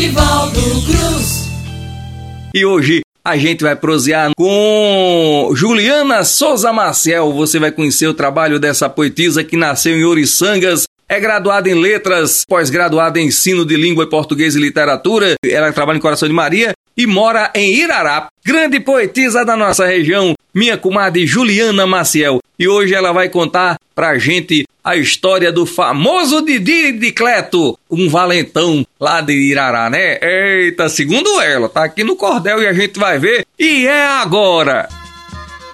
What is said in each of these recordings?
Nivaldo Cruz. E hoje a gente vai prosear com Juliana Souza Marcel. Você vai conhecer o trabalho dessa poetisa que nasceu em Oriçangas. É graduada em letras, pós-graduada em ensino de língua português e literatura. Ela trabalha em Coração de Maria e mora em Irará. Grande poetisa da nossa região, minha comadre Juliana Maciel. E hoje ela vai contar pra gente a história do famoso Didi de Cleto, um valentão lá de Irará, né? Eita, segundo ela, tá aqui no cordel e a gente vai ver. E é agora!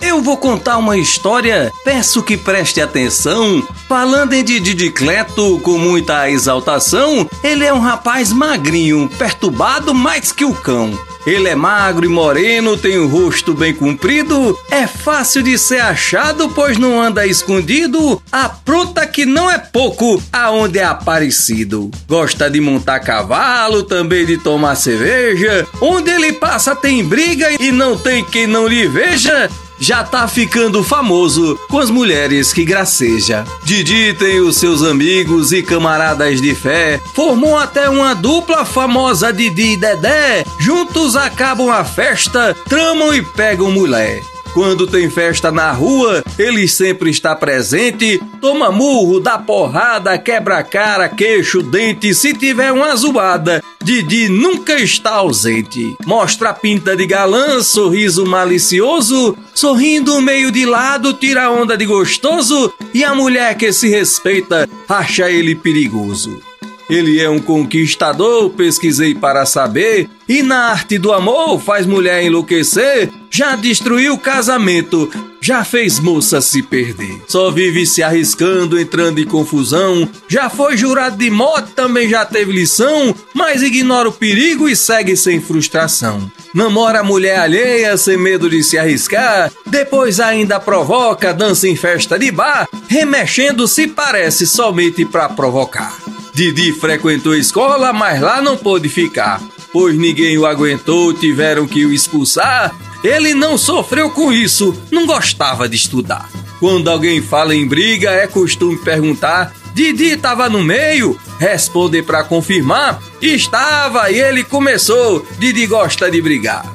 Eu vou contar uma história, peço que preste atenção. Falando em Didi de Cleto com muita exaltação, ele é um rapaz magrinho, perturbado mais que o cão. Ele é magro e moreno, tem o rosto bem comprido, é fácil de ser achado, pois não anda escondido, apronta que não é pouco aonde é aparecido. Gosta de montar cavalo, também de tomar cerveja, onde ele passa tem briga e não tem quem não lhe veja, já tá ficando famoso com as mulheres que graceja. Didi tem os seus amigos e camaradas de fé, formou até uma dupla famosa Didi e Dedé. Juntos acabam a festa, tramam e pegam mulher. Quando tem festa na rua, ele sempre está presente, toma murro, dá porrada, quebra cara, queixo, dente, se tiver uma zoada, Didi nunca está ausente. Mostra a pinta de galã, sorriso malicioso, sorrindo meio de lado, tira onda de gostoso, e a mulher que se respeita acha ele perigoso. Ele é um conquistador, pesquisei para saber, e na arte do amor faz mulher enlouquecer. Já destruiu casamento, já fez moça se perder. Só vive se arriscando, entrando em confusão. Já foi jurado de morte, também já teve lição, mas ignora o perigo e segue sem frustração. Namora mulher alheia sem medo de se arriscar, depois ainda provoca, dança em festa de bar, remexendo se parece somente para provocar. Didi frequentou a escola, mas lá não pôde ficar. Pois ninguém o aguentou, tiveram que o expulsar. Ele não sofreu com isso, não gostava de estudar. Quando alguém fala em briga, é costume perguntar: Didi estava no meio? Responder para confirmar: Estava e ele começou. Didi gosta de brigar.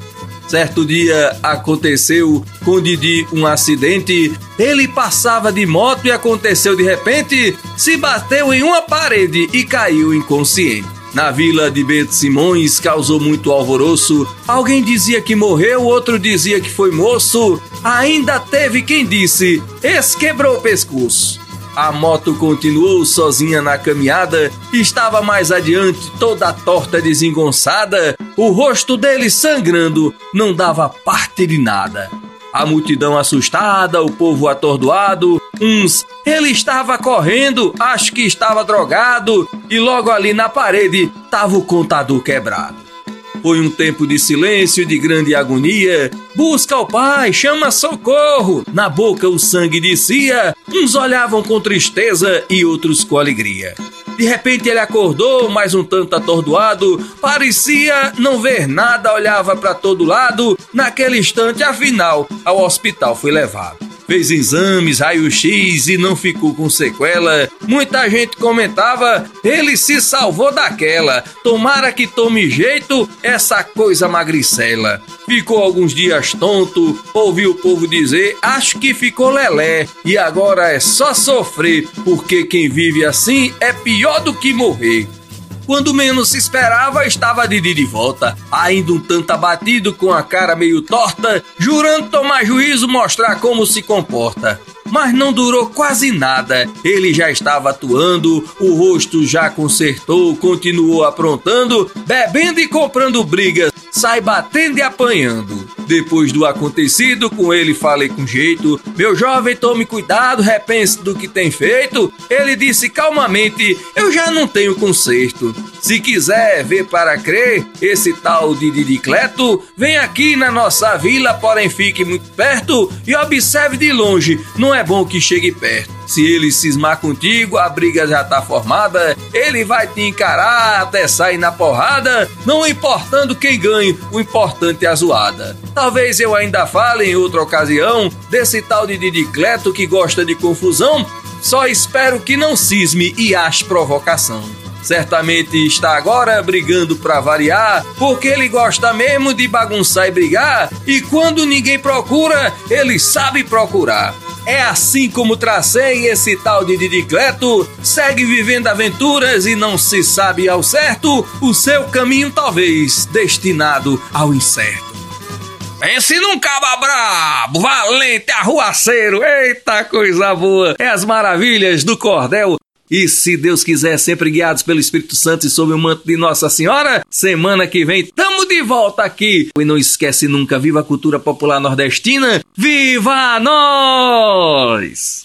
Certo dia aconteceu com Didi um acidente. Ele passava de moto e aconteceu de repente, se bateu em uma parede e caiu inconsciente. Na vila de Bento Simões causou muito alvoroço. Alguém dizia que morreu, outro dizia que foi moço. Ainda teve quem disse: esse quebrou o pescoço. A moto continuou sozinha na caminhada, estava mais adiante, toda torta desengonçada, o rosto dele sangrando, não dava parte de nada. A multidão assustada, o povo atordoado, uns. Ele estava correndo, acho que estava drogado, e logo ali na parede estava o contador quebrado. Foi um tempo de silêncio, de grande agonia. Busca o pai, chama socorro. Na boca o sangue descia. Uns olhavam com tristeza e outros com alegria. De repente ele acordou, mais um tanto atordoado, parecia não ver nada, olhava para todo lado. Naquele instante, afinal, ao hospital foi levado fez exames, raio-x e não ficou com sequela. Muita gente comentava: ele se salvou daquela. Tomara que tome jeito essa coisa magricela. Ficou alguns dias tonto, ouviu o povo dizer: acho que ficou lelé. E agora é só sofrer, porque quem vive assim é pior do que morrer. Quando menos se esperava, estava Didi de volta, ainda um tanto abatido, com a cara meio torta, jurando tomar juízo, mostrar como se comporta. Mas não durou quase nada. Ele já estava atuando, o rosto já consertou, continuou aprontando, bebendo e comprando brigas, sai batendo e apanhando. Depois do acontecido, com ele falei com jeito: Meu jovem, tome cuidado, repense do que tem feito. Ele disse calmamente: Eu já não tenho conserto. Se quiser ver para crer, esse tal de Didicleto, vem aqui na nossa vila, porém fique muito perto e observe de longe. Não é bom que chegue perto. Se ele cismar contigo, a briga já tá formada, ele vai te encarar até sair na porrada, não importando quem ganhe, o importante é a zoada. Talvez eu ainda fale em outra ocasião desse tal de Didicleto que gosta de confusão, só espero que não cisme e ache provocação. certamente está agora brigando para variar, porque ele gosta mesmo de bagunçar e brigar, e quando ninguém procura, ele sabe procurar. É assim como tracei esse tal de Didicleto, segue vivendo aventuras e não se sabe ao certo o seu caminho talvez destinado ao incerto. Pense num caba brabo, valente, arruaceiro, eita coisa boa! É as maravilhas do cordel e se Deus quiser, sempre guiados pelo Espírito Santo e sob o manto de Nossa Senhora, semana que vem tamo de volta aqui. E não esquece nunca, viva a cultura popular nordestina, viva nós!